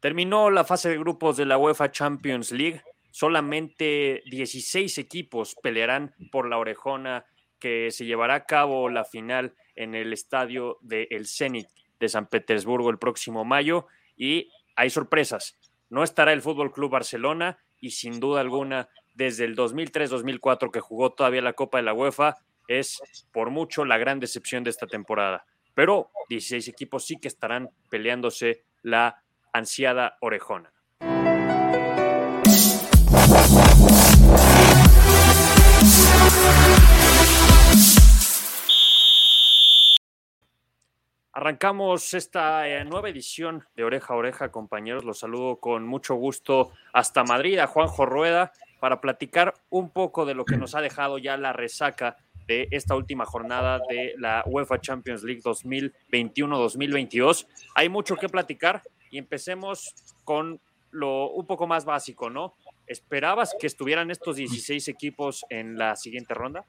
Terminó la fase de grupos de la UEFA Champions League. Solamente 16 equipos pelearán por la orejona que se llevará a cabo la final en el estadio del El Zenit de San Petersburgo el próximo mayo. Y hay sorpresas. No estará el Fútbol Club Barcelona y sin duda alguna, desde el 2003-2004 que jugó todavía la Copa de la UEFA, es por mucho la gran decepción de esta temporada. Pero 16 equipos sí que estarán peleándose la ansiada orejona. Arrancamos esta eh, nueva edición de Oreja a Oreja, compañeros. Los saludo con mucho gusto hasta Madrid, a Juanjo Rueda, para platicar un poco de lo que nos ha dejado ya la resaca de esta última jornada de la UEFA Champions League 2021-2022. Hay mucho que platicar y empecemos con lo un poco más básico, ¿no? ¿Esperabas que estuvieran estos 16 equipos en la siguiente ronda?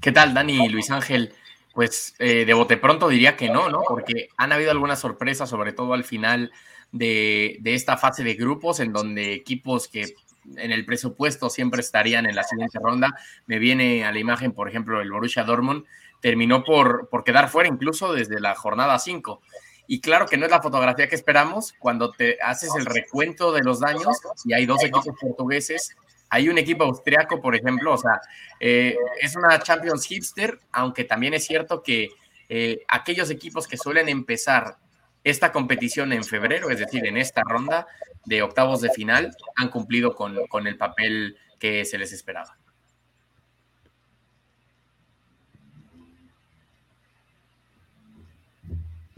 ¿Qué tal, Dani Luis Ángel? Pues eh, de bote pronto diría que no, ¿no? Porque han habido algunas sorpresas, sobre todo al final de, de esta fase de grupos, en donde equipos que en el presupuesto siempre estarían en la siguiente ronda. Me viene a la imagen, por ejemplo, el Borussia Dortmund terminó por, por quedar fuera incluso desde la jornada 5. Y claro que no es la fotografía que esperamos cuando te haces el recuento de los daños y hay dos equipos portugueses. Hay un equipo austriaco, por ejemplo, o sea, eh, es una Champions hipster, aunque también es cierto que eh, aquellos equipos que suelen empezar esta competición en febrero, es decir, en esta ronda de octavos de final, han cumplido con, con el papel que se les esperaba.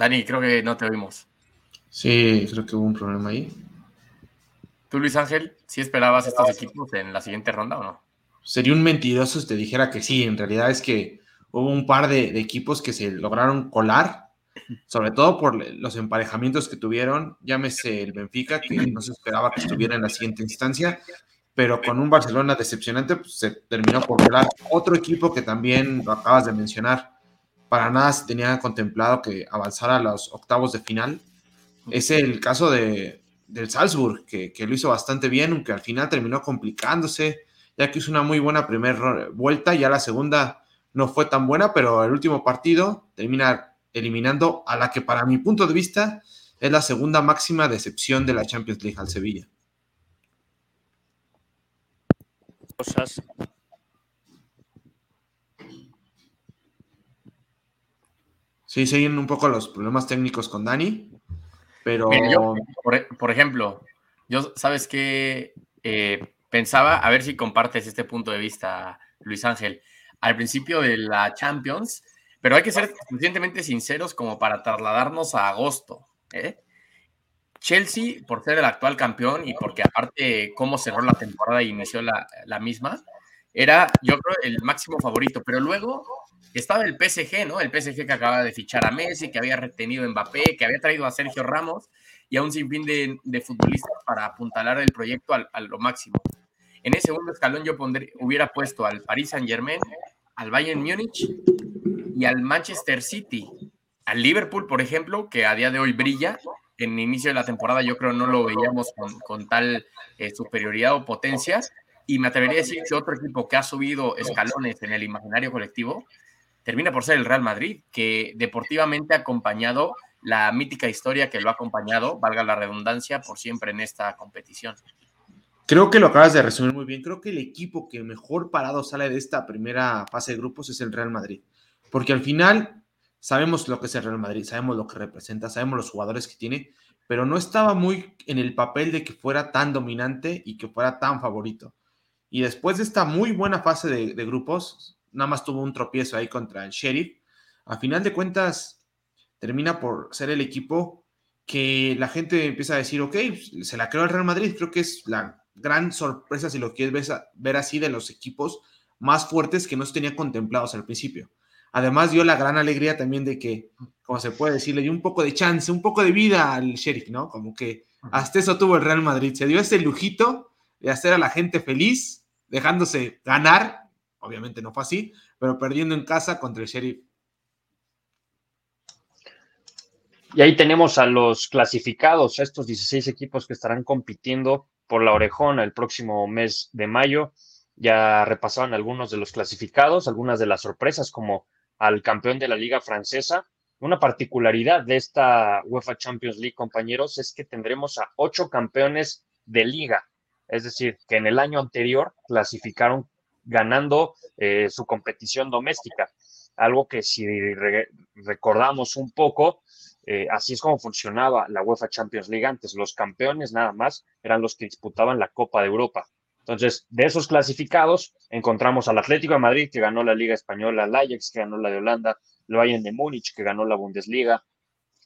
Dani, creo que no te oímos. Sí, creo que hubo un problema ahí. ¿Tú, Luis Ángel, sí esperabas estos equipos en la siguiente ronda o no? Sería un mentiroso si te dijera que sí. En realidad es que hubo un par de, de equipos que se lograron colar sobre todo por los emparejamientos que tuvieron, llámese el Benfica, que no se esperaba que estuviera en la siguiente instancia, pero con un Barcelona decepcionante, pues, se terminó por volar. Otro equipo que también lo acabas de mencionar, para nada se tenía contemplado que avanzara a los octavos de final, es el caso de, del Salzburg, que, que lo hizo bastante bien, aunque al final terminó complicándose, ya que hizo una muy buena primera vuelta, ya la segunda no fue tan buena, pero el último partido termina eliminando a la que para mi punto de vista es la segunda máxima decepción de la Champions League al Sevilla. Cosas. Sí, siguen un poco los problemas técnicos con Dani, pero... por, ejemplo, yo, ¿sabes qué? Eh, pensaba, a ver si compartes este punto de vista, Luis Ángel. Al principio de la Champions, pero hay que ser suficientemente sinceros como para trasladarnos a agosto. ¿eh? Chelsea, por ser el actual campeón y porque aparte cómo cerró la temporada y inició la, la, misma, era yo creo el máximo favorito. Pero luego estaba el PSG, ¿no? El PSG que acaba de fichar a Messi, que había retenido a Mbappé, que había traído a Sergio Ramos y a un sinfín de, futbolistas para apuntalar el proyecto a, a, lo máximo. En ese segundo escalón yo pondría, hubiera puesto al Paris Saint Germain, al Bayern Múnich y al Manchester City. Al Liverpool, por ejemplo, que a día de hoy brilla, en inicio de la temporada yo creo no lo veíamos con, con tal eh, superioridad o potencia. Y me atrevería a decir que otro equipo que ha subido escalones en el imaginario colectivo termina por ser el Real Madrid, que deportivamente ha acompañado la mítica historia que lo ha acompañado, valga la redundancia, por siempre en esta competición. Creo que lo acabas de resumir muy bien. Creo que el equipo que mejor parado sale de esta primera fase de grupos es el Real Madrid porque al final sabemos lo que es el Real Madrid, sabemos lo que representa, sabemos los jugadores que tiene, pero no estaba muy en el papel de que fuera tan dominante y que fuera tan favorito. Y después de esta muy buena fase de, de grupos, nada más tuvo un tropiezo ahí contra el Sheriff. A final de cuentas, termina por ser el equipo que la gente empieza a decir, ok, se la creó el Real Madrid, creo que es la gran sorpresa, si lo quieres ver así, de los equipos más fuertes que no se tenían contemplados al principio. Además dio la gran alegría también de que, como se puede decir, le dio un poco de chance, un poco de vida al Sheriff, ¿no? Como que hasta eso tuvo el Real Madrid. Se dio ese lujito de hacer a la gente feliz, dejándose ganar. Obviamente no fue así, pero perdiendo en casa contra el Sheriff. Y ahí tenemos a los clasificados, estos 16 equipos que estarán compitiendo por la orejona el próximo mes de mayo. Ya repasaban algunos de los clasificados, algunas de las sorpresas, como al campeón de la Liga Francesa. Una particularidad de esta UEFA Champions League, compañeros, es que tendremos a ocho campeones de liga. Es decir, que en el año anterior clasificaron ganando eh, su competición doméstica. Algo que si recordamos un poco, eh, así es como funcionaba la UEFA Champions League antes. Los campeones nada más eran los que disputaban la Copa de Europa. Entonces, de esos clasificados, encontramos al Atlético de Madrid, que ganó la Liga Española, al Ajax, que ganó la de Holanda, el Bayern de Múnich, que ganó la Bundesliga,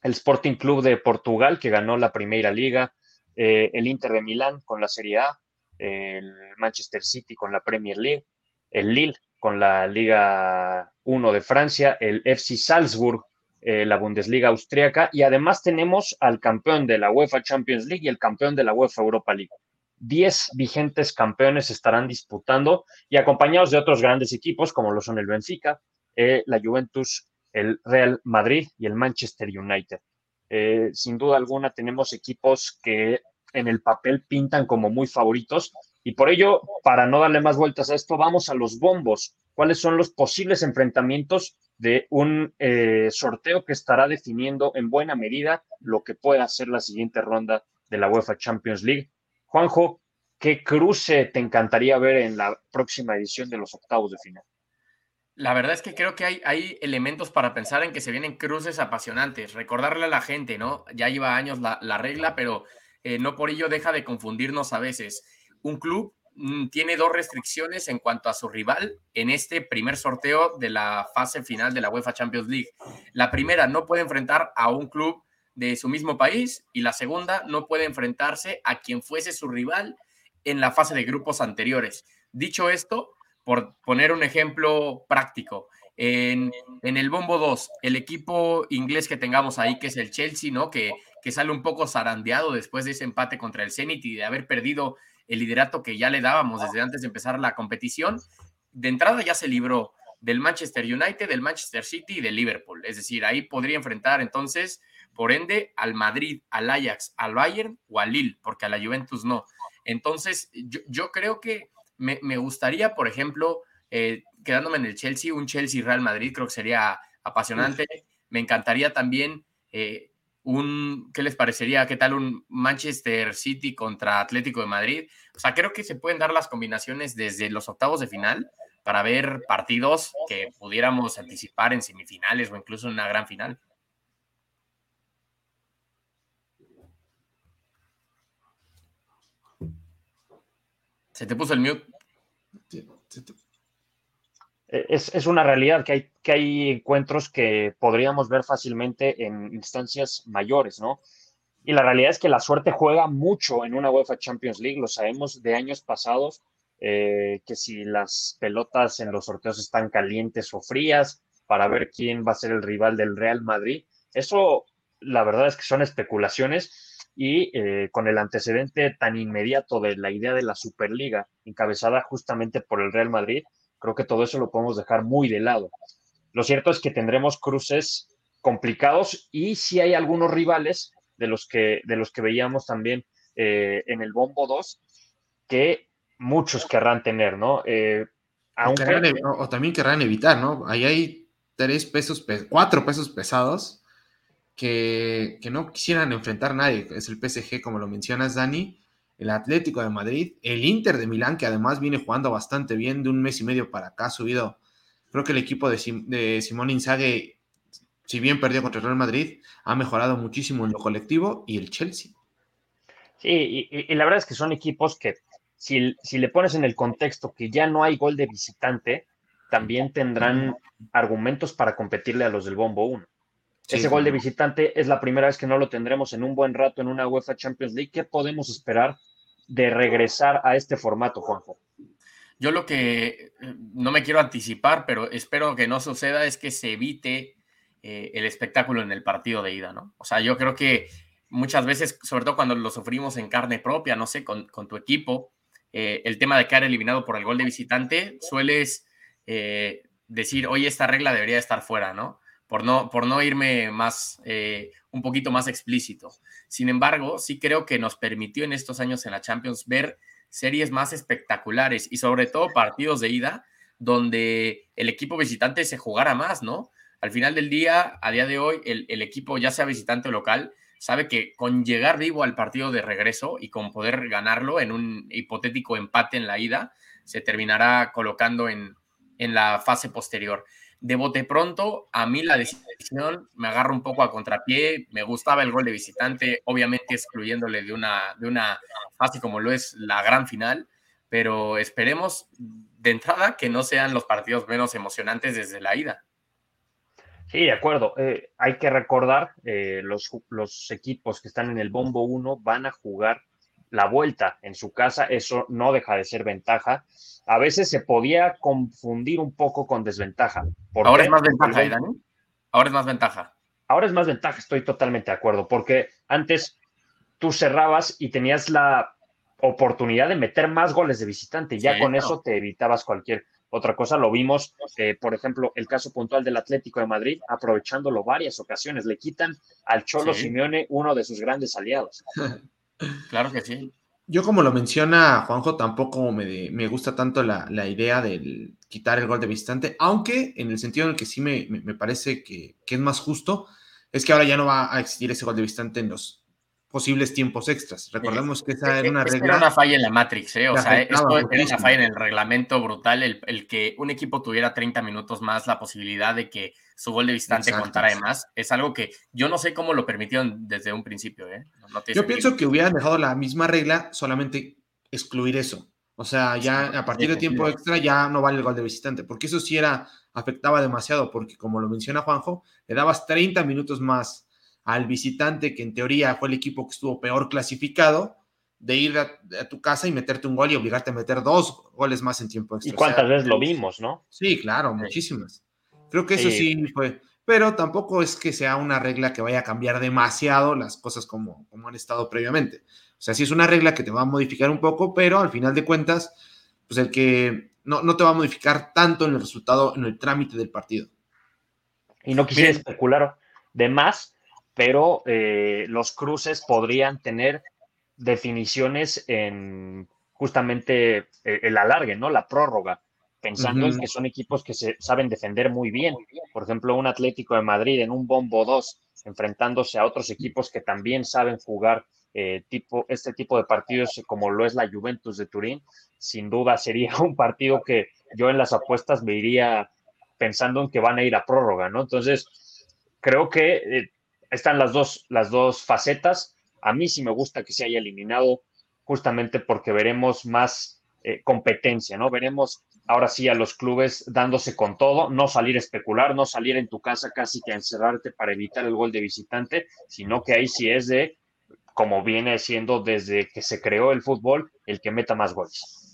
el Sporting Club de Portugal, que ganó la Primera Liga, eh, el Inter de Milán con la Serie A, el Manchester City con la Premier League, el Lille con la Liga 1 de Francia, el FC Salzburg, eh, la Bundesliga austriaca, y además tenemos al campeón de la UEFA Champions League y el campeón de la UEFA Europa League. 10 vigentes campeones estarán disputando y acompañados de otros grandes equipos como lo son el Benfica, eh, la Juventus, el Real Madrid y el Manchester United. Eh, sin duda alguna tenemos equipos que en el papel pintan como muy favoritos y por ello, para no darle más vueltas a esto, vamos a los bombos. ¿Cuáles son los posibles enfrentamientos de un eh, sorteo que estará definiendo en buena medida lo que pueda ser la siguiente ronda de la UEFA Champions League? Juanjo, ¿qué cruce te encantaría ver en la próxima edición de los octavos de final? La verdad es que creo que hay, hay elementos para pensar en que se vienen cruces apasionantes. Recordarle a la gente, ¿no? Ya lleva años la, regla, pero eh, no por ello deja de confundirnos a veces. Un club mm, tiene dos restricciones en cuanto a su rival en este primer sorteo de la fase final de la UEFA Champions League. La primera, no puede enfrentar a un club de su mismo país y la segunda no puede enfrentarse a quien fuese su rival en la fase de grupos anteriores. Dicho esto, por poner un ejemplo práctico, en, el Bombo 2, el equipo inglés que tengamos ahí, que es el Chelsea, ¿no? Que, que sale un poco zarandeado después de ese empate contra el Zenit y de haber perdido el liderato que ya le dábamos desde antes de empezar la competición, de entrada ya se libró del Manchester United, del Manchester City y del Liverpool. Es decir, ahí podría enfrentar entonces por ende, al Madrid, al Ajax, al Bayern o al Lille, porque a la Juventus no. Entonces, yo, creo que me, gustaría, por ejemplo, eh, quedándome en el Chelsea, un Chelsea-Real Madrid, creo que sería apasionante. Me encantaría también eh, un, ¿qué les parecería? ¿Qué tal un Manchester City contra Atlético de Madrid? O sea, creo que se pueden dar las combinaciones desde los octavos de final para ver partidos que pudiéramos anticipar en semifinales o incluso en una gran final. Se te puso el mute. Es, una realidad que hay, que hay encuentros que podríamos ver fácilmente en instancias mayores, ¿no? Y la realidad es que la suerte juega mucho en una UEFA Champions League, lo sabemos de años pasados, eh, que si las pelotas en los sorteos están calientes o frías, para ver quién va a ser el rival del Real Madrid. Eso, la verdad es que son especulaciones y eh, con el antecedente tan inmediato de la idea de la Superliga, encabezada justamente por el Real Madrid, creo que todo eso lo podemos dejar muy de lado. Lo cierto es que tendremos cruces complicados y si hay algunos rivales de los que, de los que veíamos también eh, en el Bombo 2 que muchos querrán tener, ¿no? Eh, o, también querrán evitar, ¿no? Ahí hay tres pesos, cuatro pesos pesados que, no quisieran enfrentar a nadie. Es el PSG, como lo mencionas, Dani, el Atlético de Madrid, el Inter de Milán, que además viene jugando bastante bien de un mes y medio para acá, ha subido. Creo que el equipo de, de Simón Inzaghi, si bien perdió contra el Real Madrid, ha mejorado muchísimo en lo colectivo y el Chelsea. Sí, y, la verdad es que son equipos que, si, si, le pones en el contexto que ya no hay gol de visitante, también tendrán argumentos para competirle a los del Bombo 1. Ese gol de visitante es la primera vez que no lo tendremos en un buen rato en una UEFA Champions League. ¿Qué podemos esperar de regresar a este formato, Juanjo? Yo lo que eh, no me quiero anticipar, pero espero que no suceda es que se evite eh, el espectáculo en el partido de ida, ¿no? O sea, yo creo que muchas veces, sobre todo cuando lo sufrimos en carne propia, no sé, con, tu equipo, eh, el tema de quedar eliminado por el gol de visitante, sueles decir, oye, esta regla debería estar fuera, ¿no? Por no, por no irme más, un poquito más explícito. Sin embargo, sí creo que nos permitió en estos años en la Champions ver series más espectaculares y sobre todo partidos de ida donde el equipo visitante se jugara más, ¿no? Al final del día, a día de hoy, el, equipo, ya sea visitante o local, sabe que con llegar vivo al partido de regreso y con poder ganarlo en un hipotético empate en la ida, se terminará colocando en, en la fase posterior de bote pronto, a mí la decisión me agarra un poco a contrapié. Me gustaba el gol de visitante, obviamente excluyéndole de una, de una fase como lo es la gran final, pero esperemos de entrada que no sean los partidos menos emocionantes desde la ida. Sí, de acuerdo. Eh, hay que recordar, eh, los, los equipos que están en el bombo 1 van a jugar la vuelta en su casa, eso no deja de ser ventaja. A veces se podía confundir un poco con desventaja. Ahora es más ventaja, ¿eh, Dani. Ahora es más ventaja. Ahora es más ventaja, estoy totalmente de acuerdo, porque antes tú cerrabas y tenías la oportunidad de meter más goles de visitante, ya con eso te evitabas cualquier otra cosa. Lo vimos, eh, por ejemplo, el caso puntual del Atlético de Madrid, aprovechándolo varias ocasiones, le quitan al Cholo Simeone uno de sus grandes aliados. Claro que sí. Yo, como lo menciona Juanjo, tampoco me, gusta tanto la, idea de quitar el gol de visitante, aunque en el sentido en el que sí me, parece que, es más justo, es que ahora ya no va a existir ese gol de visitante en los posibles tiempos extras. Recordemos que esa era una regla. Era una falla en la Matrix, ¿eh? O sea, esto era una falla en el reglamento brutal, el, que un equipo tuviera 30 minutos más la posibilidad de que su gol de visitante contara de más. Es algo que yo no sé cómo lo permitieron desde un principio, ¿eh? yo pienso que hubieran dejado la misma regla, solamente excluir eso. O sea, ya a partir de tiempo extra ya no vale el gol de visitante, porque eso sí era, afectaba demasiado, porque como lo menciona Juanjo, le dabas 30 minutos más al visitante, que en teoría fue el equipo que estuvo peor clasificado, de ir a, tu casa y meterte un gol y obligarte a meter dos goles más en tiempo extra. ¿Y cuántas veces lo vimos, no? Sí, claro, muchísimas. Creo que eso sí fue, pero tampoco es que sea una regla que vaya a cambiar demasiado las cosas como, como han estado previamente. O sea, sí es una regla que te va a modificar un poco, pero al final de cuentas, pues el que no, no te va a modificar tanto en el resultado, en el trámite del partido. Y no quisiera especular de más, pero eh, los cruces podrían tener definiciones en justamente eh, el alargue, ¿no? La prórroga, pensando en que son equipos que se saben defender muy bien. Por ejemplo, un Atlético de Madrid en un bombo 2, enfrentándose a otros equipos que también saben jugar eh, tipo, este tipo de partidos como lo es la Juventus de Turín, sin duda sería un partido que yo en las apuestas me iría pensando en que van a ir a prórroga, ¿no? Entonces, creo que están las dos, las dos facetas. A mí sí me gusta que se haya eliminado justamente porque veremos más eh, competencia, ¿no? Veremos ahora sí a los clubes dándose con todo, no salir a especular, no salir en tu casa casi que a encerrarte para evitar el gol de visitante, sino que ahí sí es de, como viene siendo desde que se creó el fútbol, el que meta más goles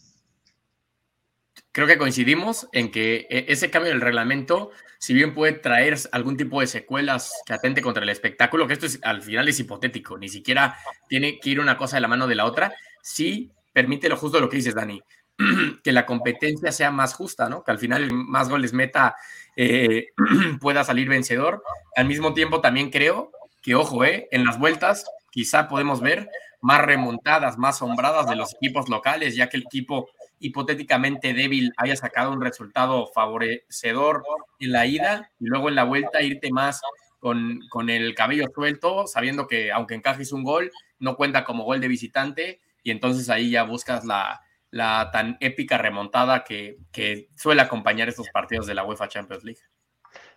creo que coincidimos en que e, ese cambio del reglamento, si bien puede traer algún tipo de secuelas que atente contra el espectáculo, que esto es, al final es hipotético, ni siquiera tiene que ir una cosa de la mano de la otra, sí permite lo justo lo que dices, Dani, que la competencia sea más justa, ¿no? Que al final más goles meta eh, pueda salir vencedor. Al mismo tiempo también creo que, ojo, eh, en las vueltas quizá podemos ver más remontadas, más sombradas de los equipos locales, ya que el equipo hipotéticamente débil haya sacado un resultado favorecedor en la ida y luego en la vuelta irte más con, con el cabello suelto, sabiendo que aunque encajes un gol, no cuenta como gol de visitante y entonces ahí ya buscas la, la tan épica remontada que, que suele acompañar estos partidos de la UEFA Champions League.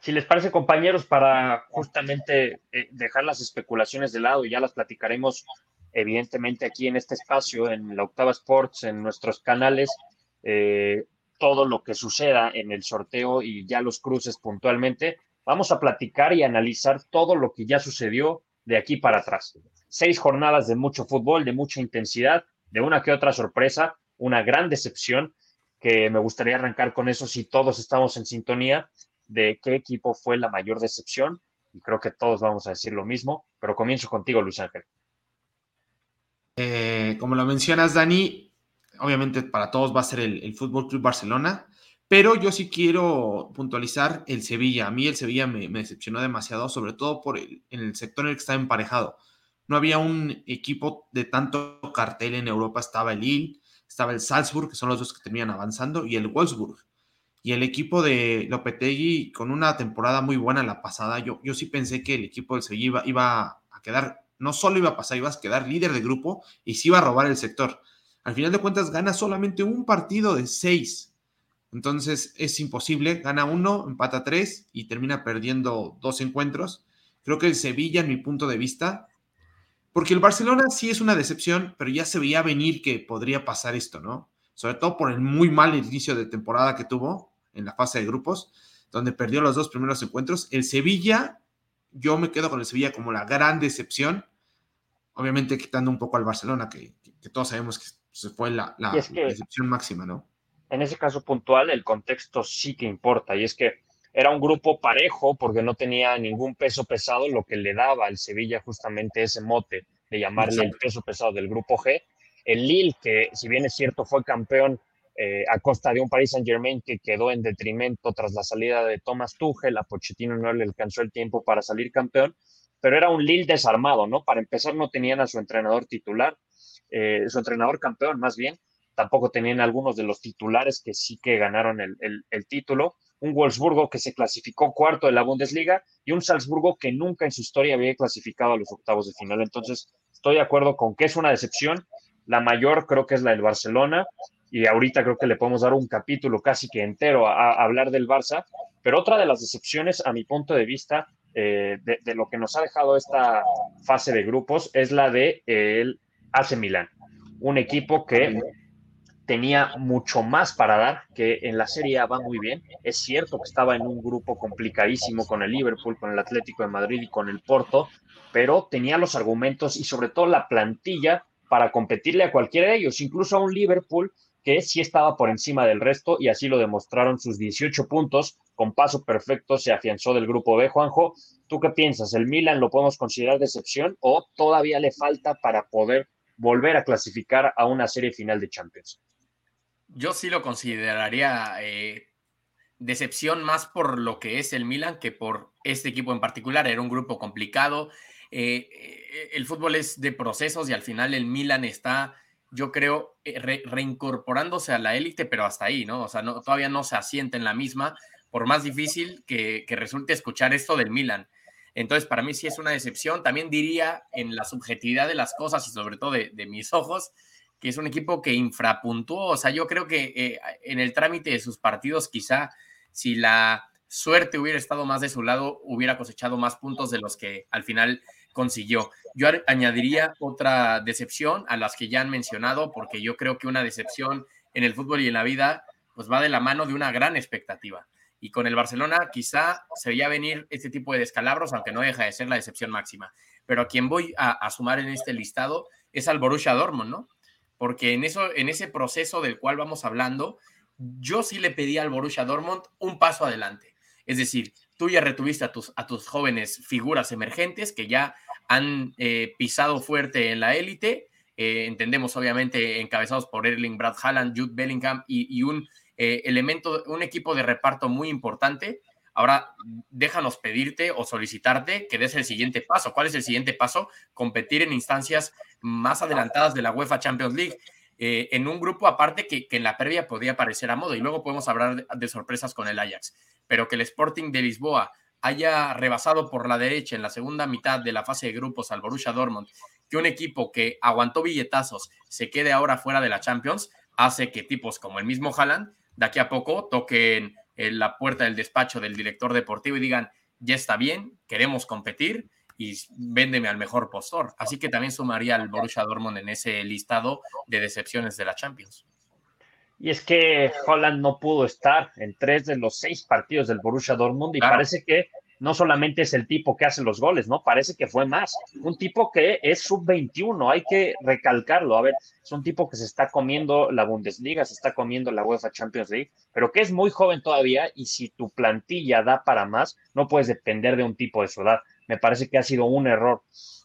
Si les parece, compañeros, para justamente eh, dejar las especulaciones de lado y ya las platicaremos evidentemente aquí en este espacio, en la Octava Sports, en nuestros canales, eh, todo lo que suceda en el sorteo y ya los cruces puntualmente, vamos a platicar y analizar todo lo que ya sucedió de aquí para atrás. Seis jornadas de mucho fútbol, de mucha intensidad, de una que otra sorpresa, una gran decepción, que me gustaría arrancar con eso si todos estamos en sintonía de qué equipo fue la mayor decepción, y creo que todos vamos a decir lo mismo, pero comienzo contigo, Luis Ángel. Eh, como lo mencionas, Dani, obviamente para todos va a ser el, el Fútbol Club Barcelona, pero yo sí quiero puntualizar el Sevilla. A mí el Sevilla me, decepcionó demasiado, sobre todo por el, en el sector en el que estaba emparejado. No había un equipo de tanto cartel en Europa. Estaba el Lille, estaba el Salzburg, que son los dos que terminan avanzando, y el Wolfsburg. Y el equipo de Lopetegui, con una temporada muy buena la pasada, yo, yo sí pensé que el equipo del Sevilla iba a quedar, no solo iba a pasar, iba a quedar líder de grupo y sí iba a robar el sector. Al final de cuentas, gana solamente un partido de seis entonces es imposible, gana uno, empata tres y termina perdiendo dos encuentros. Creo que el Sevilla, en mi punto de vista, porque el Barcelona sí es una decepción, pero ya se veía venir que podría pasar esto, ¿no? Sobre todo por el muy mal inicio de temporada que tuvo en la fase de grupos, donde perdió los dos primeros encuentros. El Sevilla, yo me quedo con el Sevilla como la gran decepción, obviamente quitando un poco al Barcelona, que, todos sabemos que se fue la decepción máxima, ¿no? en ese caso puntual el contexto sí que importa y es que era un grupo parejo porque no tenía ningún peso pesado, lo que le daba al Sevilla justamente ese mote de llamarle el peso pesado del grupo G. El Lille, que si bien es cierto fue campeón eh, a costa de un Paris Saint Germain que quedó en detrimento tras la salida de Thomas Tuchel, a Pochettino no le alcanzó el tiempo para salir campeón, pero era un Lille desarmado, ¿no? Para empezar no tenían a su entrenador titular, eh, su entrenador campeón más bien, tampoco tenían algunos de los titulares que sí que ganaron el, título, un Wolfsburgo que se clasificó cuarto de la Bundesliga y un Salzburgo que nunca en su historia había clasificado a los octavos de final. Entonces, estoy de acuerdo con que es una decepción. La mayor creo que es la del Barcelona y ahorita creo que le podemos dar un capítulo casi que entero a, hablar del Barça. Pero otra de las decepciones, a mi punto de vista, eh, de, lo que nos ha dejado esta fase de grupos es la de el AC Milán, un equipo que tenía mucho más para dar, que en la Serie A va muy bien. Es cierto que estaba en un grupo complicadísimo con el Liverpool, con el Atlético de Madrid y con el Porto, pero tenía los argumentos y sobre todo la plantilla para competirle a cualquiera de ellos, incluso a un Liverpool que sí estaba por encima del resto y así lo demostraron sus 18 puntos, con paso perfecto se afianzó del grupo B. Juanjo, ¿tú qué piensas? ¿El Milan lo podemos considerar decepción o todavía le falta para poder volver a clasificar a una serie final de Champions? yo sí lo consideraría eh, decepción más por lo que es el Milan que por este equipo en particular. Era un grupo complicado. Eh, eh, el fútbol es de procesos y al final el Milan está, yo creo, reincorporándose a la élite, pero hasta ahí, ¿no? O sea, no, todavía no se asienta en la misma, por más difícil que, resulte escuchar esto del Milan. Entonces, para mí sí es una decepción. También diría en la subjetividad de las cosas y sobre todo de, de mis ojos, que es un equipo que infrapuntuó. O sea, yo creo que eh, en el trámite de sus partidos, quizá si la suerte hubiera estado más de su lado, hubiera cosechado más puntos de los que al final consiguió. Yo añadiría otra decepción a las que ya han mencionado, porque yo creo que una decepción en el fútbol y en la vida, pues va de la mano de una gran expectativa. Y con el Barcelona quizá se veía venir este tipo de descalabros, aunque no deja de ser la decepción máxima. Pero a quien voy a, a sumar en este listado es al Borussia Dortmund, ¿no? porque en, eso, en ese proceso del cual vamos hablando, yo sí le pedí al Borussia Dortmund un paso adelante. Es decir, tú ya retuviste a tus, a tus jóvenes figuras emergentes que ya han eh, pisado fuerte en la élite. Eh, entendemos, obviamente, encabezados por Erling Brad Haaland, Jude Bellingham y, un eh, elemento, un equipo de reparto muy importante. Ahora, déjanos pedirte o solicitarte que des el siguiente paso. ¿Cuál es el siguiente paso? Competir en instancias más adelantadas de la UEFA Champions League. Eh, en un grupo aparte que, en la previa podía parecer a modo y luego podemos hablar de, sorpresas con el Ajax, pero que el Sporting de Lisboa haya rebasado por la derecha en la segunda mitad de la fase de grupos al Borussia Dortmund, que un equipo que aguantó billetazos se quede ahora fuera de la Champions, hace que tipos como el mismo Haaland de aquí a poco toquen en la puerta del despacho del director deportivo y digan, ya está bien, queremos competir y véndeme al mejor postor. Así que también sumaría al Borussia Dortmund en ese listado de decepciones de la Champions. Y es que Holland no pudo estar en tres de los seis partidos del Borussia Dortmund y parece que no solamente es el tipo que hace los goles, ¿no? Parece que fue más. Un tipo que es sub-21, hay que recalcarlo. A ver, es un tipo que se está comiendo la Bundesliga, se está comiendo la UEFA Champions League, pero que es muy joven todavía y si tu plantilla da para más, no puedes depender de un tipo de su edad. Me parece que ha sido un error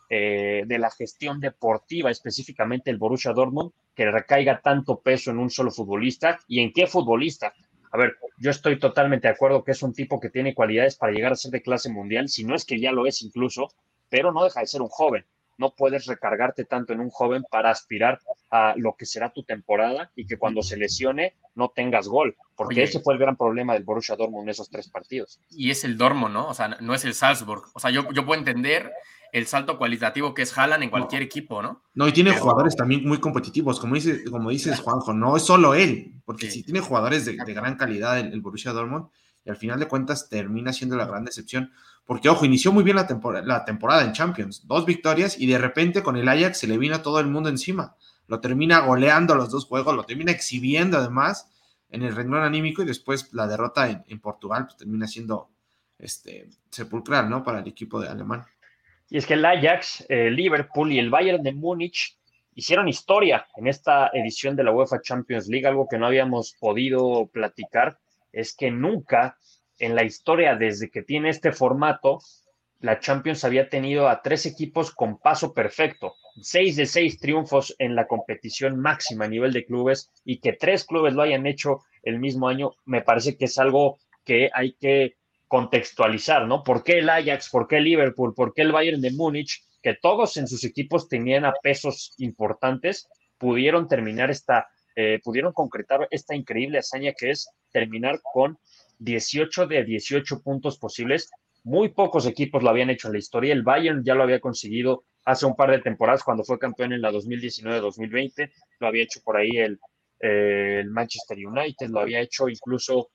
eh, de la gestión deportiva, específicamente el Borussia Dortmund, que recaiga tanto peso en un solo futbolista y en qué futbolista. A ver, yo estoy totalmente de acuerdo que es un tipo que tiene cualidades para llegar a ser de clase mundial, si no es que ya lo es incluso, pero no deja de ser un joven. No puedes recargarte tanto en un joven para aspirar a lo que será tu temporada y que cuando se lesione no tengas gol, porque ese fue el gran problema del Borussia Dortmund en esos tres partidos. Y es el Dortmund, ¿no? O sea, no es el Salzburg. O sea, yo, yo puedo entender el salto cualitativo que es Haaland en cualquier equipo, ¿no? No, y tiene jugadores también muy competitivos, como, dice, como dices, Juanjo, no es solo él, porque sí, tiene jugadores de, gran calidad el, Borussia Dortmund, y al final de cuentas termina siendo la gran decepción, porque, ojo, inició muy bien la, la temporada en Champions, dos victorias, y de repente con el Ajax se le vino a todo el mundo encima, lo termina goleando los dos juegos, lo termina exhibiendo además en el renglón anímico, y después la derrota en, Portugal pues, termina siendo este, sepulcral, ¿no? Para el equipo de alemán. Y es que el Ajax, el Liverpool y el Bayern de Múnich hicieron historia en esta edición de la UEFA Champions League. Algo que no habíamos podido platicar es que nunca en la historia, desde que tiene este formato, la Champions había tenido a tres equipos con paso perfecto, seis de seis triunfos en la competición máxima a nivel de clubes y que tres clubes lo hayan hecho el mismo año, me parece que es algo que hay que contextualizar, ¿no? ¿Por qué el Ajax? ¿Por qué el Liverpool? ¿Por qué el Bayern de Múnich? Que todos en sus equipos tenían a pesos importantes, pudieron terminar esta, eh, pudieron concretar esta increíble hazaña que es terminar con 18 de 18 puntos posibles. Muy pocos equipos lo habían hecho en la historia. El Bayern ya lo había conseguido hace un par de temporadas cuando fue campeón en la 2019-2020. Lo había hecho por ahí el, Manchester United, lo había hecho incluso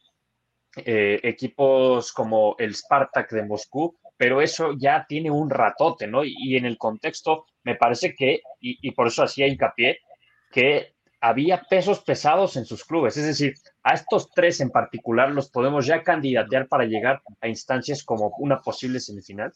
eh, equipos como el Spartak de Moscú, pero eso ya tiene un ratote, ¿no? Y, en el contexto, me parece que, y, por eso hacía hincapié, que había pesos pesados en sus clubes. Es decir, a estos tres en particular los podemos ya candidatear para llegar a instancias como una posible semifinal.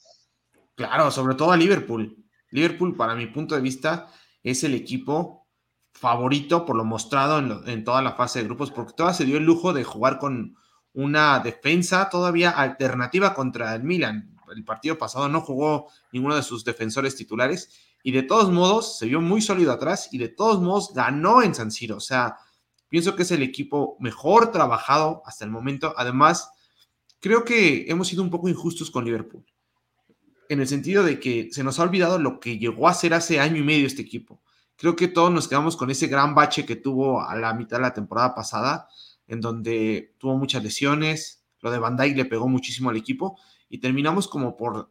Claro, sobre todo a Liverpool. Liverpool, para mi punto de vista, es el equipo favorito por lo mostrado en, toda la fase de grupos, porque todavía se dio el lujo de jugar con una defensa todavía alternativa contra el Milan. El partido pasado no jugó ninguno de sus defensores titulares y de todos modos se vio muy sólido atrás y de todos modos ganó en San Siro. O sea, pienso que es el equipo mejor trabajado hasta el momento. Además, creo que hemos sido un poco injustos con Liverpool. En el sentido de que se nos ha olvidado lo que llegó a ser hace año y medio este equipo. Creo que todos nos quedamos con ese gran bache que tuvo a la mitad de la temporada pasada en donde tuvo muchas lesiones, lo de Van Dyke le pegó muchísimo al equipo y terminamos como por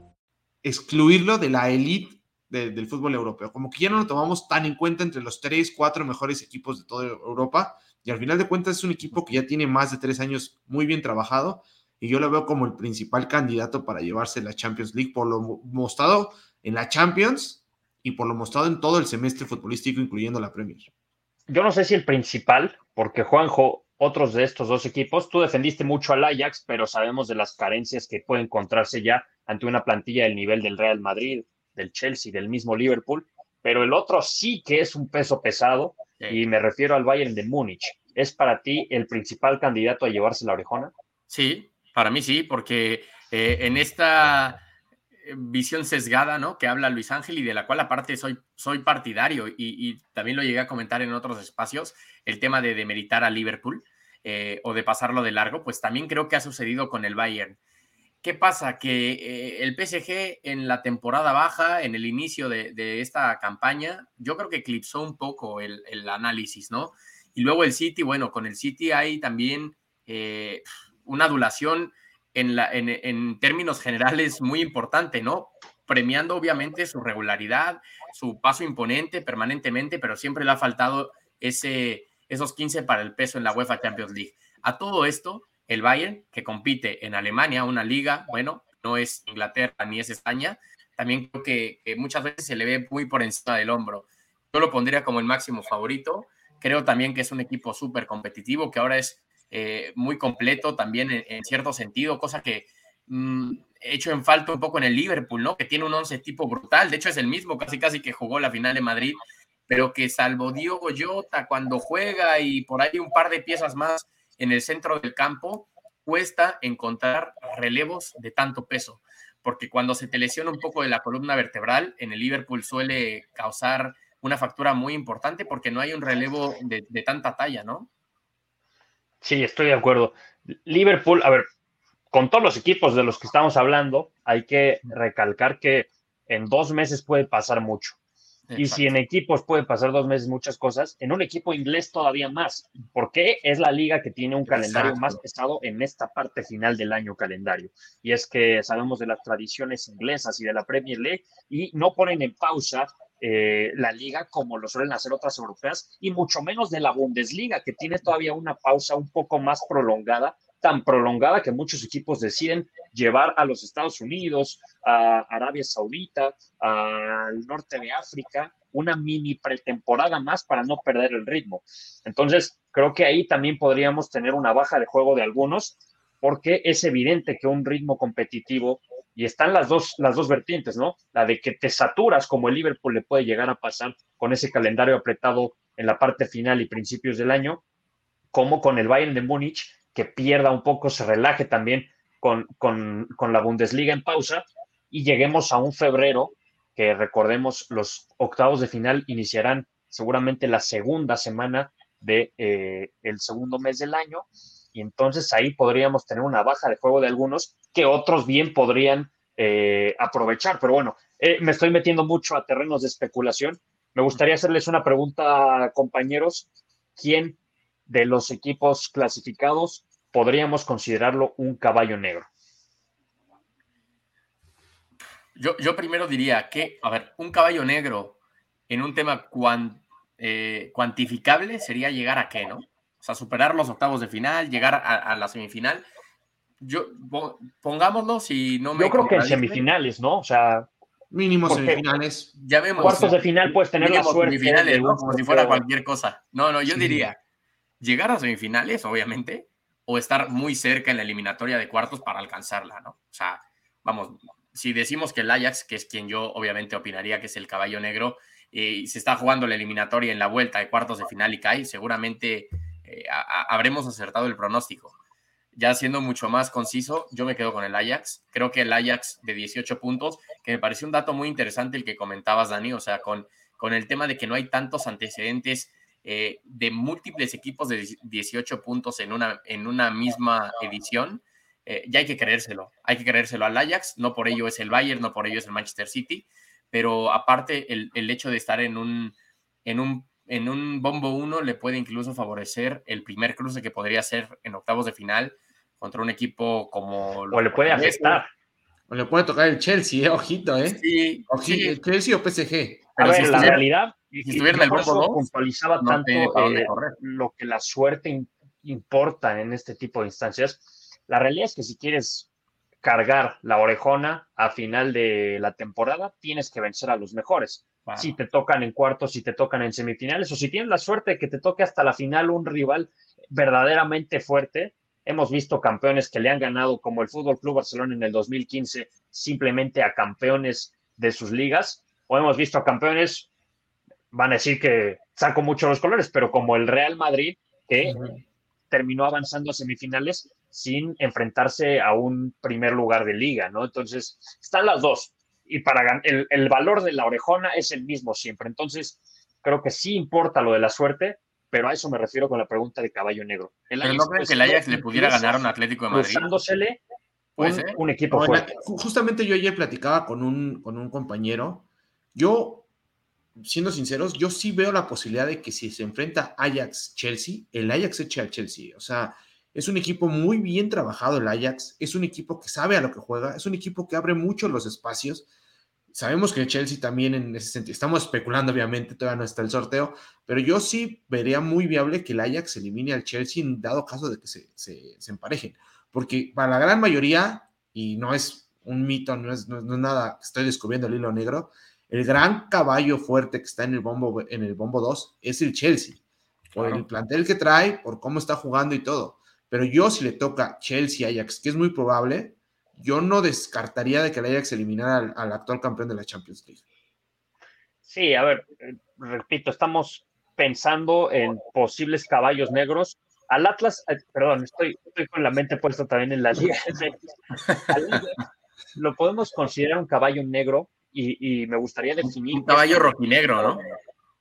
Excluirlo de la elite de, del fútbol europeo, como que ya no lo tomamos tan en cuenta entre los tres, cuatro mejores equipos de toda Europa, y al final de cuentas es un equipo que ya tiene más de tres años muy bien trabajado, y yo lo veo como el principal candidato para llevarse la Champions League por lo mostrado en la Champions y por lo mostrado en todo el semestre futbolístico, incluyendo la Premier. Yo no sé si el principal, porque Juanjo, otros de estos dos equipos, tú defendiste mucho al Ajax, pero sabemos de las carencias que puede encontrarse ya ante una plantilla del nivel del Real Madrid, del Chelsea, del mismo Liverpool, pero el otro sí que es un peso pesado, y me refiero al Bayern de Múnich. ¿Es para ti el principal candidato a llevarse la orejona? Sí, para mí sí, porque eh, en esta visión sesgada, ¿no? Que habla Luis Ángel y de la cual aparte soy, soy partidario y, también lo llegué a comentar en otros espacios, el tema de demeritar a Liverpool eh, o de pasarlo de largo, pues también creo que ha sucedido con el Bayern. ¿Qué pasa? Que eh, el PSG en la temporada baja, en el inicio de, esta campaña, yo creo que eclipsó un poco el, análisis, ¿no? Y luego el City, bueno, con el City hay también eh, una adulación en, términos generales muy importante, ¿no? Premiando obviamente su regularidad, su paso imponente permanentemente, pero siempre le ha faltado ese, esos 15 para el peso en la UEFA Champions League. A todo esto, el Bayern, que compite en Alemania, una liga, bueno, no es Inglaterra ni es España, también creo que, muchas veces se le ve muy por encima del hombro. Yo lo pondría como el máximo favorito. Creo también que es un equipo súper competitivo, que ahora es eh, muy completo también en, cierto sentido, cosa que mm, he hecho en falta un poco en el Liverpool, ¿no? Que tiene un once tipo brutal, de hecho es el mismo casi casi que jugó la final de Madrid, pero que salvo Diogo Jota cuando juega y por ahí un par de piezas más en el centro del campo, cuesta encontrar relevos de tanto peso, porque cuando se te lesiona un poco de la columna vertebral, en el Liverpool suele causar una factura muy importante porque no hay un relevo de tanta talla, ¿no? Sí, estoy de acuerdo. Liverpool, a ver, con todos los equipos de los que estamos hablando, hay que recalcar que en dos meses puede pasar mucho. Y si en equipos puede pasar dos meses muchas cosas, en un equipo inglés todavía más, porque es la liga que tiene un calendario más pesado en esta parte final del año calendario. Y es que sabemos de las tradiciones inglesas y de la Premier League y no ponen en pausa eh, la liga como lo suelen hacer otras europeas y mucho menos de la Bundesliga, que tiene todavía una pausa un poco más prolongada, tan prolongada que muchos equipos deciden llevar a los Estados Unidos, a Arabia Saudita, al norte de África, una mini pretemporada más para no perder el ritmo. Entonces, creo que ahí también podríamos tener una baja de juego de algunos, porque es evidente que un ritmo competitivo y están las dos, las dos vertientes, ¿no? La de que te saturas, como el Liverpool le puede llegar a pasar con ese calendario apretado en la parte final y principios del año, como con el Bayern de Múnich, que pierda un poco, se relaje también con, con, con la Bundesliga en pausa y lleguemos a un febrero que recordemos los octavos de final iniciarán seguramente la segunda semana de eh, segundo mes del año y entonces ahí podríamos tener una baja de juego de algunos que otros bien podrían eh, aprovechar. Pero bueno, eh, me estoy metiendo mucho a terrenos de especulación. Me gustaría hacerles una pregunta, compañeros. ¿Quién de los equipos clasificados podríamos considerarlo un caballo negro? Yo, yo primero diría que, a ver, un caballo negro en un tema eh, cuantificable sería llegar a qué, ¿no? O sea, superar los octavos de final, llegar a, la semifinal. Yo, pongámoslo si no me. Yo creo que en semifinales, ¿no? O sea. Mínimo semifinales. Ya vemos. Cuartos de final puedes tener la suerte. Semifinales, Como si fuera cualquier cosa. No, no, yo diría llegar a semifinales, obviamente, o estar muy cerca en la eliminatoria de cuartos para alcanzarla, ¿no? O sea, vamos, si decimos que el Ajax, que es quien yo obviamente opinaría que es el caballo negro, y se está jugando la eliminatoria en la vuelta de cuartos de final y cae, seguramente eh, habremos acertado el pronóstico. Ya siendo mucho más conciso, yo me quedo con el Ajax. Creo que el Ajax de 18 puntos, que me pareció un dato muy interesante el que comentabas, Dani, o sea, con, con el tema de que no hay tantos antecedentes eh, de múltiples equipos de 18 puntos en una, en una misma edición, eh, ya hay que creérselo. Hay que creérselo al Ajax, no por ello es el Bayern, no por ello es el Manchester City, pero aparte el, el hecho de estar en un, en un en un bombo 1 le puede incluso favorecer el primer cruce que podría ser en octavos de final contra un equipo como... O le puede afectar. O le puede tocar el Chelsea, eh, ojito, ¿eh? Sí, ojito, Chelsea o PSG. Pero a ver, la realidad, si estuviera en el bombo puntualizaba tanto eh, lo que la suerte importa en este tipo de instancias. La realidad es que si quieres cargar la orejona a final de la temporada, tienes que vencer a los mejores. Si te tocan en cuartos, si te tocan en semifinales, o si tienes la suerte de que te toque hasta la final un rival verdaderamente fuerte. Hemos visto campeones que le han ganado, como el Fútbol Club Barcelona en el 2015, simplemente a campeones de sus ligas, o hemos visto a campeones, van a decir que saco mucho los colores, pero como el Real Madrid, que terminó avanzando a semifinales sin enfrentarse a un primer lugar de liga, ¿no? Entonces, están las dos. Y para el, el valor de la orejona es el mismo siempre. Entonces, creo que sí importa lo de la suerte, pero a eso me refiero con la pregunta de caballo negro. El pero no creen que el Ajax le pudiera ganar a un Atlético de Madrid. Usándosele un, un, equipo fuerte. Justamente yo ayer platicaba con un, con un compañero. Yo, siendo sinceros, yo sí veo la posibilidad de que si se enfrenta Ajax-Chelsea, el Ajax eche al Chelsea. O sea, es un equipo muy bien trabajado el Ajax, es un equipo que sabe a lo que juega, es un equipo que abre mucho los espacios Sabemos que Chelsea también en ese sentido, estamos especulando obviamente, todavía no está el sorteo, pero yo sí vería muy viable que el Ajax elimine al Chelsea en dado caso de que se, se, emparejen, porque para la gran mayoría, y no es un mito, no es, nada, estoy descubriendo el hilo negro, el gran caballo fuerte que está en el bombo, en el bombo 2 es el Chelsea, por el plantel que trae, por cómo está jugando y todo. Pero yo si le toca Chelsea-Ajax, que es muy probable, yo no descartaría de que el Ajax eliminara al, actual campeón de la Champions League. Sí, a ver, eh, repito, estamos pensando en posibles caballos negros. Al Atlas, eh, perdón, estoy, con la mente puesta también en la liga. lo podemos considerar un caballo negro y, me gustaría definir. Un caballo rojinegro, ¿no?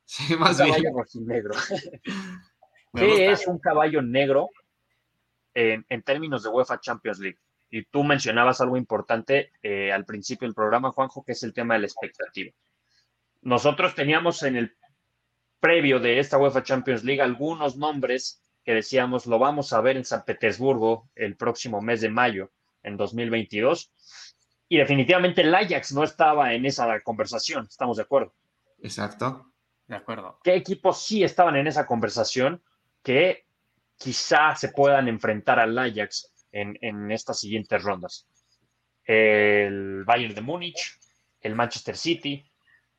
Sí, más un caballo rojinegro. ¿Qué es un caballo negro en, en términos de UEFA Champions League? Y tú mencionabas algo importante eh, al principio del programa, Juanjo, que es el tema de la expectativa. Nosotros teníamos en el previo de esta UEFA Champions League algunos nombres que decíamos lo vamos a ver en San Petersburgo el próximo mes de mayo, en 2022. Y definitivamente el Ajax no estaba en esa conversación, estamos de acuerdo. Exacto. De acuerdo. ¿Qué equipos sí estaban en esa conversación que quizá se puedan enfrentar al Ajax en, estas siguientes rondas. El Bayern de Múnich, el Manchester City,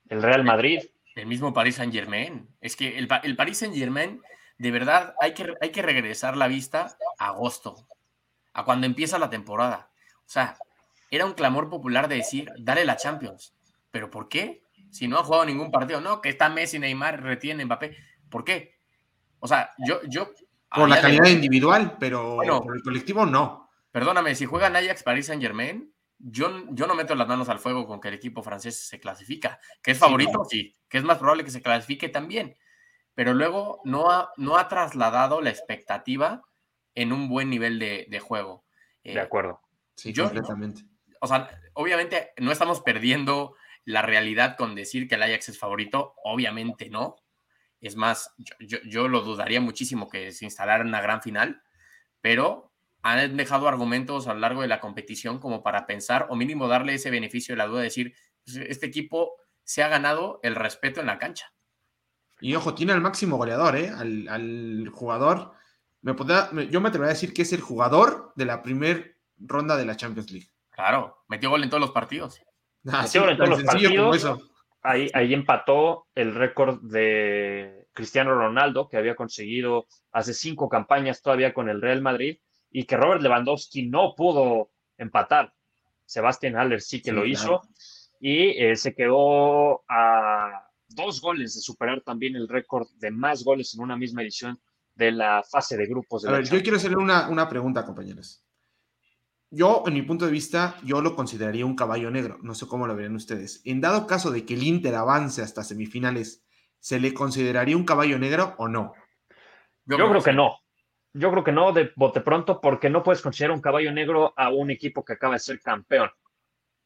el Real Madrid. El mismo Paris Saint Germain. Es que el, el Paris Saint Germain, de verdad, hay que, hay que regresar la vista a agosto, a cuando empieza la temporada. O sea, era un clamor popular de decir, dale la Champions. ¿Pero por qué? Si no ha jugado ningún partido, no, que está Messi, Neymar, retiene Mbappé. ¿Por qué? O sea, yo, yo por la calidad individual, pero por el colectivo no. Perdóname, si juegan Ajax, Paris Saint Germain, yo, yo no meto las manos al fuego con que el equipo francés se clasifica. ¿Que es favorito? Sí. ¿Que es más probable que se clasifique? También. Pero luego no ha, no ha trasladado la expectativa en un buen nivel de, juego. de acuerdo. Sí, completamente. O sea, obviamente no estamos perdiendo la realidad con decir que el Ajax es favorito. Obviamente no. Es más, yo, lo dudaría muchísimo que se instalara una gran final, pero han dejado argumentos a lo largo de la competición como para pensar o mínimo darle ese beneficio de la duda, de decir, pues, este equipo se ha ganado el respeto en la cancha. Y ojo, tiene al máximo goleador, ¿eh? al, jugador. Me yo me atrevería a decir que es el jugador de la primera ronda de la Champions League. Claro, metió gol en todos los partidos. Ah, metió gol en todos los partidos ahí, empató el récord de Cristiano Ronaldo, que había conseguido hace cinco campañas todavía con el Real Madrid, y que Robert Lewandowski no pudo empatar. Sebastián Haller sí que lo hizo, y eh, se quedó a dos goles de superar también el récord de más goles en una misma edición de la fase de grupos. De a ver, yo quiero hacerle una, una pregunta, compañeros yo, en mi punto de vista, yo lo consideraría un caballo negro. No sé cómo lo verían ustedes. En dado caso de que el Inter avance hasta semifinales, ¿se le consideraría un caballo negro o no? Yo, creo que no. Yo creo que no, de bote pronto, porque no puedes considerar un caballo negro a un equipo que acaba de ser campeón.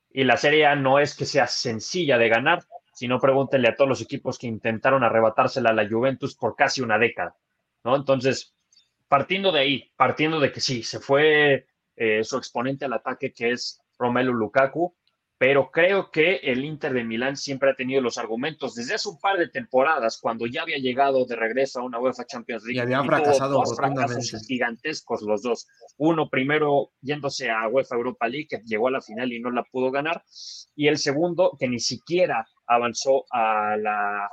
Y la Serie A no es que sea sencilla de ganar, sino pregúntenle a todos los equipos que intentaron arrebatársela a la Juventus por casi una década. ¿no? Entonces, partiendo de ahí, partiendo de que sí, se fue eh, su exponente al ataque que es Romelu Lukaku, pero creo que el Inter de Milán siempre ha tenido los argumentos desde hace un par de temporadas, cuando ya había llegado de regreso a una UEFA Champions League. Y había fracasado dos fracasos gigantescos los dos. Uno primero yéndose a UEFA Europa League, que llegó a la final y no la pudo ganar, y el segundo que ni siquiera avanzó a la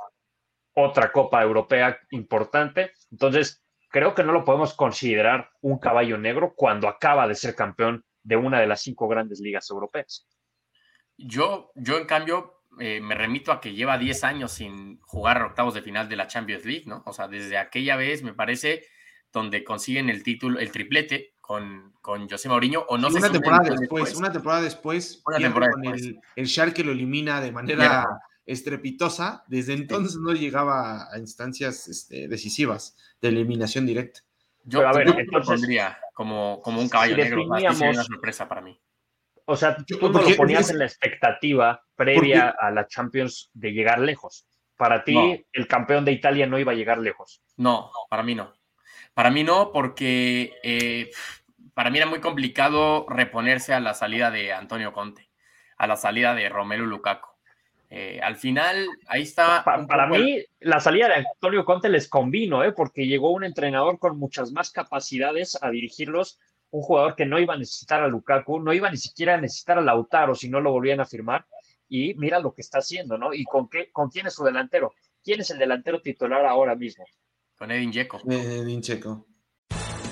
otra Copa Europea importante. Entonces, creo que no lo podemos considerar un caballo negro cuando acaba de ser campeón de una de las cinco grandes ligas europeas. Yo, yo en cambio, eh, me remito a que lleva 10 años sin jugar octavos de final de la Champions League, ¿no? O sea, desde aquella vez, me parece, donde consiguen el título, el triplete, con, con José Mourinho, o no sé una temporada después, una temporada después, una temporada con El, el Schalke lo elimina de manera estrepitosa, desde entonces no llegaba a instancias este, decisivas de eliminación directa. Yo, a ver, entonces, pondría como, como un caballo negro, una sorpresa para mí. O sea, tú no lo ponías en la expectativa previa a la Champions de llegar lejos. Para ti, el campeón de Italia no iba a llegar lejos. No, para mí no. Para mí no, porque eh, para mí era muy complicado reponerse a la salida de Antonio Conte, a la salida de Romelu Lukaku. Eh, al final, ahí está. para mí, la salida de Antonio Conte les convino, ¿eh? porque llegó un entrenador con muchas más capacidades a dirigirlos. Un jugador que no iba a necesitar a Lukaku, no iba ni siquiera a necesitar a Lautaro si no lo volvían a firmar. Y mira lo que está haciendo, ¿no? ¿Y con, qué, con quién es su delantero? ¿Quién es el delantero titular ahora mismo? Con Edin Dzeko. Edin Dzeko.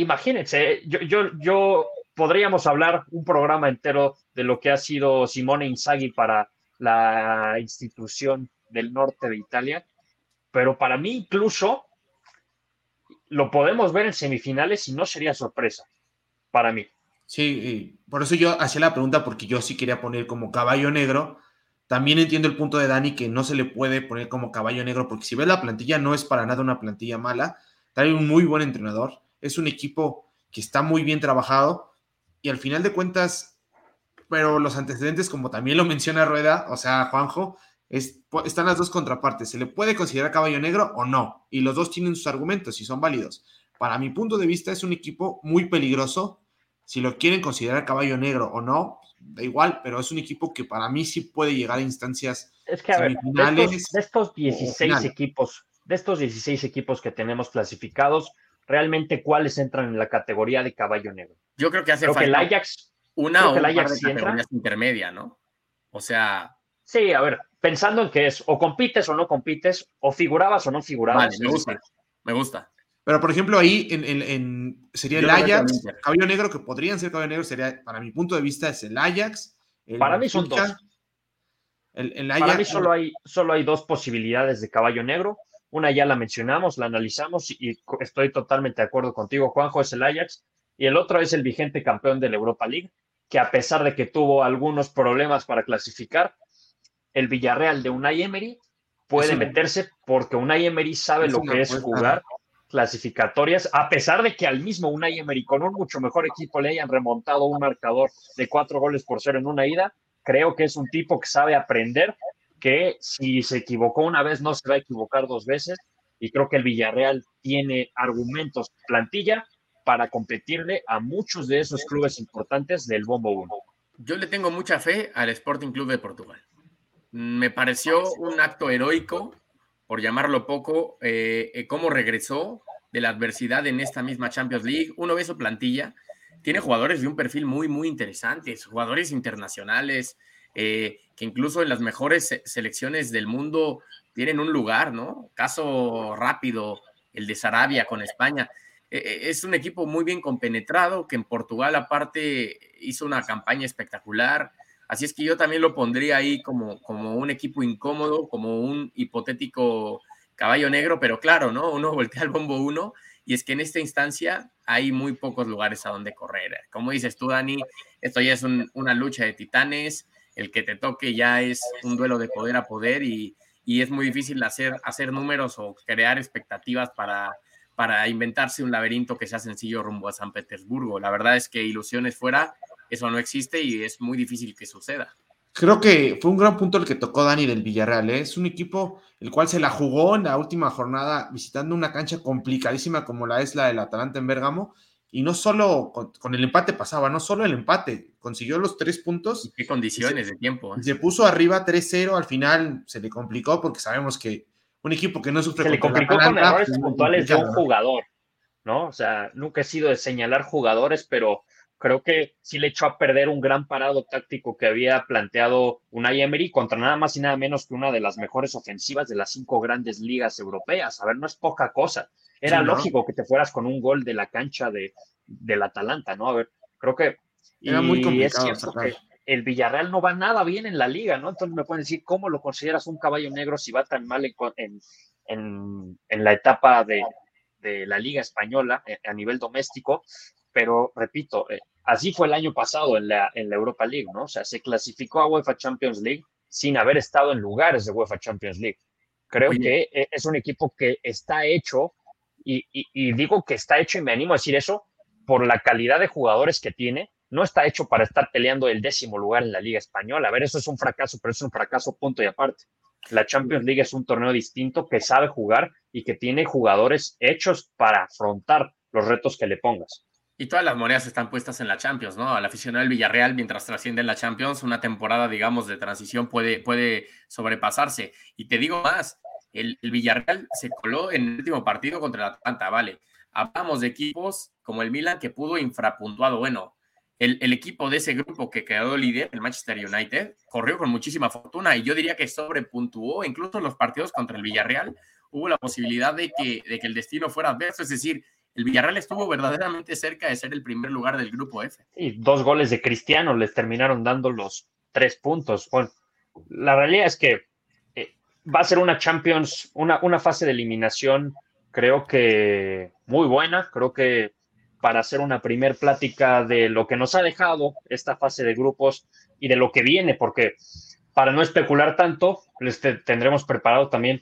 imagínense, yo, yo, yo podríamos hablar un programa entero de lo que ha sido Simone Inzaghi para la institución del norte de Italia, pero para mí incluso lo podemos ver en semifinales y no sería sorpresa para mí. Sí, por eso yo hacía la pregunta porque yo sí quería poner como caballo negro. También entiendo el punto de Dani que no se le puede poner como caballo negro porque si ves la plantilla no es para nada una plantilla mala. Trae un muy buen entrenador es un equipo que está muy bien trabajado y al final de cuentas, pero los antecedentes, como también lo menciona Rueda, o sea, Juanjo, están las dos contrapartes. ¿Se le puede considerar caballo negro o no? Y los dos tienen sus argumentos y son válidos. Para mi punto de vista, es un equipo muy peligroso. Si lo quieren considerar caballo negro o no, da igual, pero es un equipo que para mí sí puede llegar a instancias es que, a ver, de estos, de estos 16 equipos, de estos 16 equipos que tenemos clasificados, realmente cuáles entran en la categoría de caballo negro. Yo creo que hace falta el Ajax, una o el Ajax intermedia, ¿no? O sea. Sí, a ver, pensando en que es o compites o no compites, o figurabas o no figurabas. me gusta, me gusta. Pero, por ejemplo, ahí en, sería el Ajax, caballo negro, que podrían ser caballo negro, sería, para mi punto de vista, es el Ajax. para mí son dos. El, Ajax, para mí solo hay, solo hay dos posibilidades de caballo negro. Una ya la mencionamos, la analizamos y estoy totalmente de acuerdo contigo, Juanjo, es el Ajax. Y el otro es el vigente campeón de la Europa League, que a pesar de que tuvo algunos problemas para clasificar, el Villarreal de Unai Emery puede meterse porque Unai Emery sabe lo que es jugar clasificatorias, a pesar de que al mismo Unai Emery con un mucho mejor equipo le hayan remontado un marcador de cuatro goles por cero en una ida, creo que es un tipo que sabe aprender que si se equivocó una vez no se va a equivocar dos veces y creo que el Villarreal tiene argumentos, plantilla para competirle a muchos de esos clubes importantes del Bombo 1. Yo le tengo mucha fe al Sporting Club de Portugal. Me pareció un acto heroico, por llamarlo poco, eh, eh, cómo regresó de la adversidad en esta misma Champions League. Uno ve su plantilla, tiene jugadores de un perfil muy, muy interesante, jugadores internacionales, eh, que incluso en las mejores selecciones del mundo tienen un lugar, ¿no? Caso rápido, el de Sarabia con España. E, e, es un equipo muy bien compenetrado, que en Portugal aparte hizo una campaña espectacular. Así es que yo también lo pondría ahí como, como un equipo incómodo, como un hipotético caballo negro, pero claro, ¿no? Uno voltea al bombo uno y es que en esta instancia hay muy pocos lugares a donde correr. Como dices tú, Dani, esto ya es una lucha de titanes el que te toque ya es un duelo de poder a poder y, es muy difícil hacer, hacer números o crear expectativas para, para inventarse un laberinto que sea sencillo rumbo a San Petersburgo. La verdad es que ilusiones fuera, eso no existe y es muy difícil que suceda. Creo que fue un gran punto el que tocó Dani del Villarreal. ¿eh? Es un equipo el cual se la jugó en la última jornada visitando una cancha complicadísima como la es la del Atalanta en Bérgamo y no solo con, el empate pasaba, no solo el empate, consiguió los tres puntos. ¿Qué condiciones de tiempo? ¿eh? Se puso arriba 3-0, al final se le complicó porque sabemos que un equipo que no sufre se le complicó con errores puntuales de un jugador. ¿no? O sea, nunca he sido de señalar jugadores, pero creo que sí le echó a perder un gran parado táctico que había planteado Unai Emery contra nada más y nada menos que una de las mejores ofensivas de las cinco grandes ligas europeas. A ver, no es poca cosa. Era lógico que te fueras con un gol de la cancha de, del Atalanta, ¿no? A ver, creo que... Era muy complicado. Es que el Villarreal no va nada bien en la liga, ¿no? Entonces me pueden decir, ¿cómo lo consideras un caballo negro si va tan mal en, en, en la etapa de, de la liga española eh, a nivel doméstico? Pero repito, eh, así fue el año pasado en la, en la Europa League, ¿no? O sea, se clasificó a UEFA Champions League sin haber estado en lugares de UEFA Champions League. Creo que eh, es un equipo que está hecho, y, y, digo que está hecho y me animo a decir eso, por la calidad de jugadores que tiene, no está hecho para estar peleando el décimo lugar en la Liga Española. A ver, eso es un fracaso, pero es un fracaso punto y aparte. La Champions League es un torneo distinto que sabe jugar y que tiene jugadores hechos para afrontar los retos que le pongas. Y todas las monedas están puestas en la Champions, ¿no? Al aficionado del Villarreal, mientras trasciende en la Champions, una temporada, digamos, de transición puede, puede sobrepasarse. Y te digo más, el, Villarreal se coló en el último partido contra el Atlanta, ¿vale? Hablamos de equipos como el Milan que pudo infrapuntuado. Bueno, el, equipo de ese grupo que quedó líder, el Manchester United, corrió con muchísima fortuna y yo diría que sobrepuntuó. Incluso los partidos contra el Villarreal hubo la posibilidad de que, de que el destino fuera adverso, es decir, el Villarreal estuvo verdaderamente cerca de ser el primer lugar del grupo F. Y dos goles de Cristiano les terminaron dando los tres puntos. Bueno, la realidad es que eh, va a ser una Champions, una, una fase de eliminación, creo que muy buena. Creo que para hacer una primer plática de lo que nos ha dejado esta fase de grupos y de lo que viene, porque para no especular tanto, les tendremos preparado también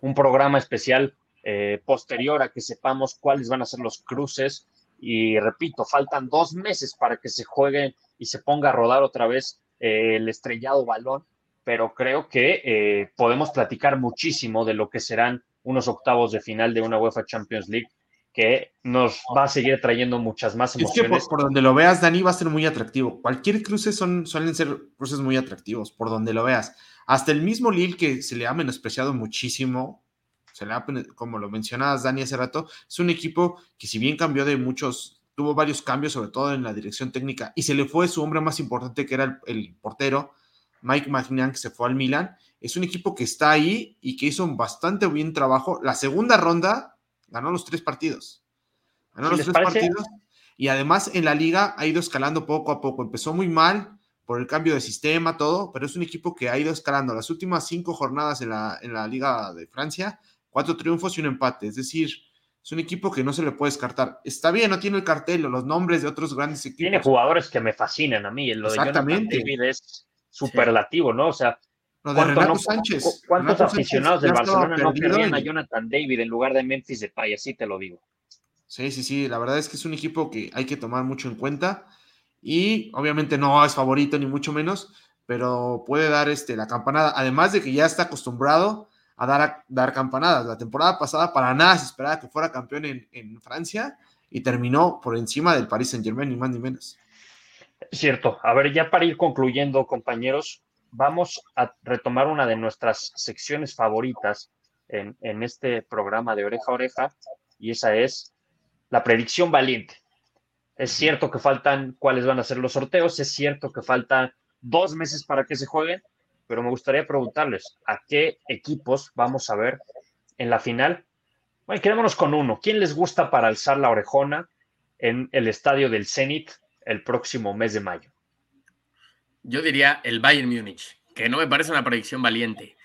un programa especial eh, posterior a que sepamos cuáles van a ser los cruces. Y repito, faltan dos meses para que se juegue y se ponga a rodar otra vez eh, el estrellado balón, pero creo que eh, podemos platicar muchísimo de lo que serán unos octavos de final de una UEFA Champions League que nos va a seguir trayendo muchas más emociones. Es que por, donde lo veas, Dani, va a ser muy atractivo. Cualquier cruce son, suelen ser cruces muy atractivos, por donde lo veas. Hasta el mismo Lille, que se le ha menospreciado muchísimo, como lo mencionabas, Dani, hace rato, es un equipo que si bien cambió de muchos, tuvo varios cambios, sobre todo en la dirección técnica, y se le fue su hombre más importante, que era el, portero, Mike Magnan, que se fue al Milan. Es un equipo que está ahí y que hizo un bastante bien trabajo. La segunda ronda ganó los tres partidos. Ganó los tres partidos. Y además en la liga ha ido escalando poco a poco. Empezó muy mal por el cambio de sistema, todo, pero es un equipo que ha ido escalando. Las últimas cinco jornadas en la, en la Liga de Francia cuatro triunfos y un empate. Es decir, es un equipo que no se le puede descartar. Está bien, no tiene el cartel o los nombres de otros grandes equipos. Tiene jugadores que me fascinan a mí. Lo Exactamente. de David es superlativo, ¿no? O sea, ¿cuántos, Sánchez. ¿cuántos aficionados del Barcelona no querían a Jonathan David en lugar de Memphis Depay? Así te lo digo. Sí, sí, sí. La verdad es que es un equipo que hay que tomar mucho en cuenta. Y obviamente no es favorito ni mucho menos, pero puede dar este, la campanada. Además de que ya está acostumbrado a dar, dar campanadas. La temporada pasada para nada se esperaba que fuera campeón en, Francia y terminó por encima del Paris Saint Germain, ni más ni menos. Cierto. A ver, ya para ir concluyendo, compañeros, vamos a retomar una de nuestras secciones favoritas en, en este programa de oreja a oreja, y esa es la predicción valiente. Es cierto que faltan cuáles van a ser los sorteos, es cierto que faltan dos meses para que se jueguen, pero me gustaría preguntarles a qué equipos vamos a ver en la final. Bueno, quedémonos con uno. ¿Quién les gusta para alzar la orejona en el estadio del Zenit el próximo mes de mayo? Yo diría el Bayern Múnich, que no me parece una predicción valiente.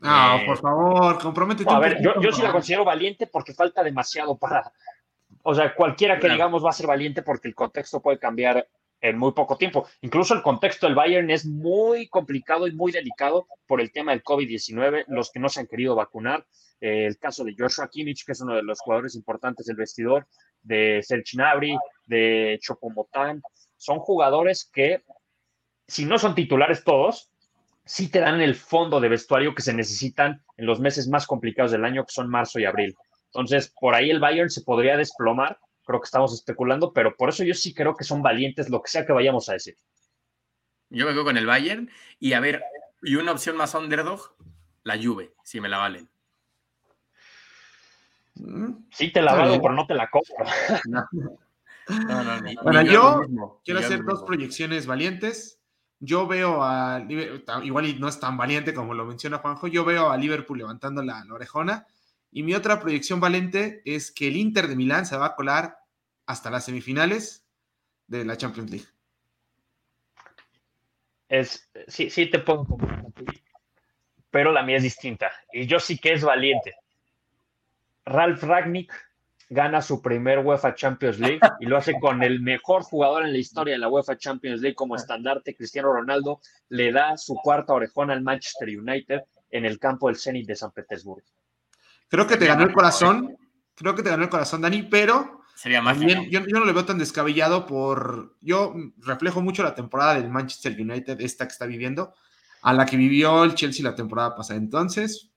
No, por favor, comprométete. a ver, yo, yo sí la considero valiente porque falta demasiado para. O sea, cualquiera que digamos va a ser valiente porque el contexto puede cambiar en muy poco tiempo. Incluso el contexto del Bayern es muy complicado y muy delicado por el tema del COVID-19, los que no se han querido vacunar, eh, el caso de Joshua Kimmich, que es uno de los jugadores importantes del vestidor, de Serge Gnabry, de Chopomotán, son jugadores que, si no son titulares todos, sí te dan el fondo de vestuario que se necesitan en los meses más complicados del año, que son marzo y abril. Entonces, por ahí el Bayern se podría desplomar creo que estamos especulando, pero por eso yo sí creo que son valientes, lo que sea que vayamos a decir. Yo me quedo con el Bayern y a ver, y una opción más underdog, la Juve, si me la valen. Mm, Sí, te la valgo, pero no te la compro. No, no, bueno, yo quiero hacer dos proyecciones valientes. Yo veo a igual y no es tan valiente como lo menciona Juanjo, yo veo a Liverpool levantando la, orejona. Y mi otra proyección valiente es que el Inter de Milán se va a colar hasta las semifinales de la Champions League. Es, sí, sí te puedo pero la mía es distinta. Y yo sí que es valiente. Ralf Ragnick gana su primer UEFA Champions League y lo hace con el mejor jugador en la historia de la UEFA Champions League como estandarte, Cristiano Ronaldo, le da su cuarta orejona al Manchester United en el campo del Zenit de San Petersburgo. Creo que te ganó el corazón, creo que te ganó el corazón, Dani, pero Sería más bien, yo, no lo veo tan descabellado por. Yo reflejo mucho la temporada del Manchester United, esta que está viviendo, a la que vivió el Chelsea la temporada pasada. Entonces,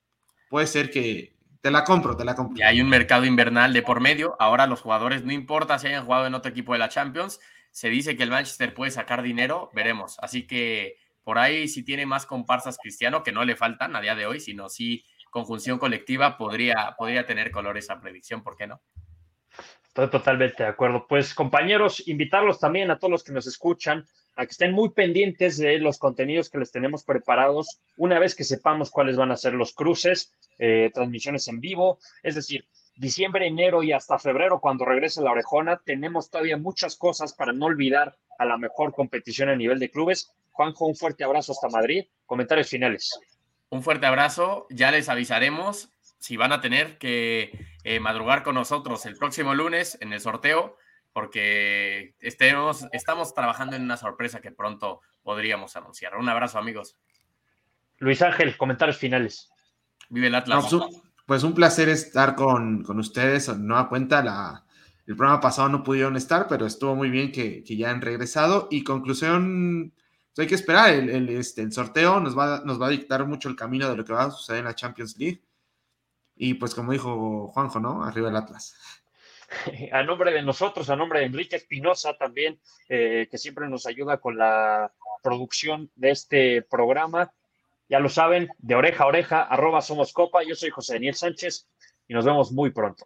puede ser que te la compro, te la compro. Y hay un mercado invernal de por medio. Ahora los jugadores, no importa si hayan jugado en otro equipo de la Champions, se dice que el Manchester puede sacar dinero, veremos. Así que por ahí si tiene más comparsas Cristiano, que no le faltan a día de hoy, sino si conjunción colectiva podría, podría tener color esa predicción, ¿por qué no? Estoy totalmente de acuerdo. Pues compañeros, invitarlos también a todos los que nos escuchan a que estén muy pendientes de los contenidos que les tenemos preparados una vez que sepamos cuáles van a ser los cruces, eh, transmisiones en vivo, es decir, diciembre, enero y hasta febrero, cuando regrese la orejona, tenemos todavía muchas cosas para no olvidar a la mejor competición a nivel de clubes. Juanjo, un fuerte abrazo hasta Madrid. Comentarios finales. Un fuerte abrazo, ya les avisaremos si van a tener que eh, madrugar con nosotros el próximo lunes en el sorteo porque estemos, estamos trabajando en una sorpresa que pronto podríamos anunciar. Un abrazo, amigos. Luis Ángel, comentarios finales. Vive el Atlas. Pues, pues, un placer estar con, con ustedes. No a cuenta, la, el programa pasado no pudieron estar, pero estuvo muy bien que, que ya han regresado. Y conclusión, hay que esperar. El, el, este, el sorteo nos va, nos va a dictar mucho el camino de lo que va a suceder en la Champions League. Y pues como dijo Juanjo, ¿no? Arriba el Atlas. a nombre de nosotros, a nombre de Enrique Espinosa también, eh, que siempre nos ayuda con la producción de este programa. Ya lo saben, de oreja a oreja, arroba somos copa. Yo soy José Daniel Sánchez y nos vemos muy pronto.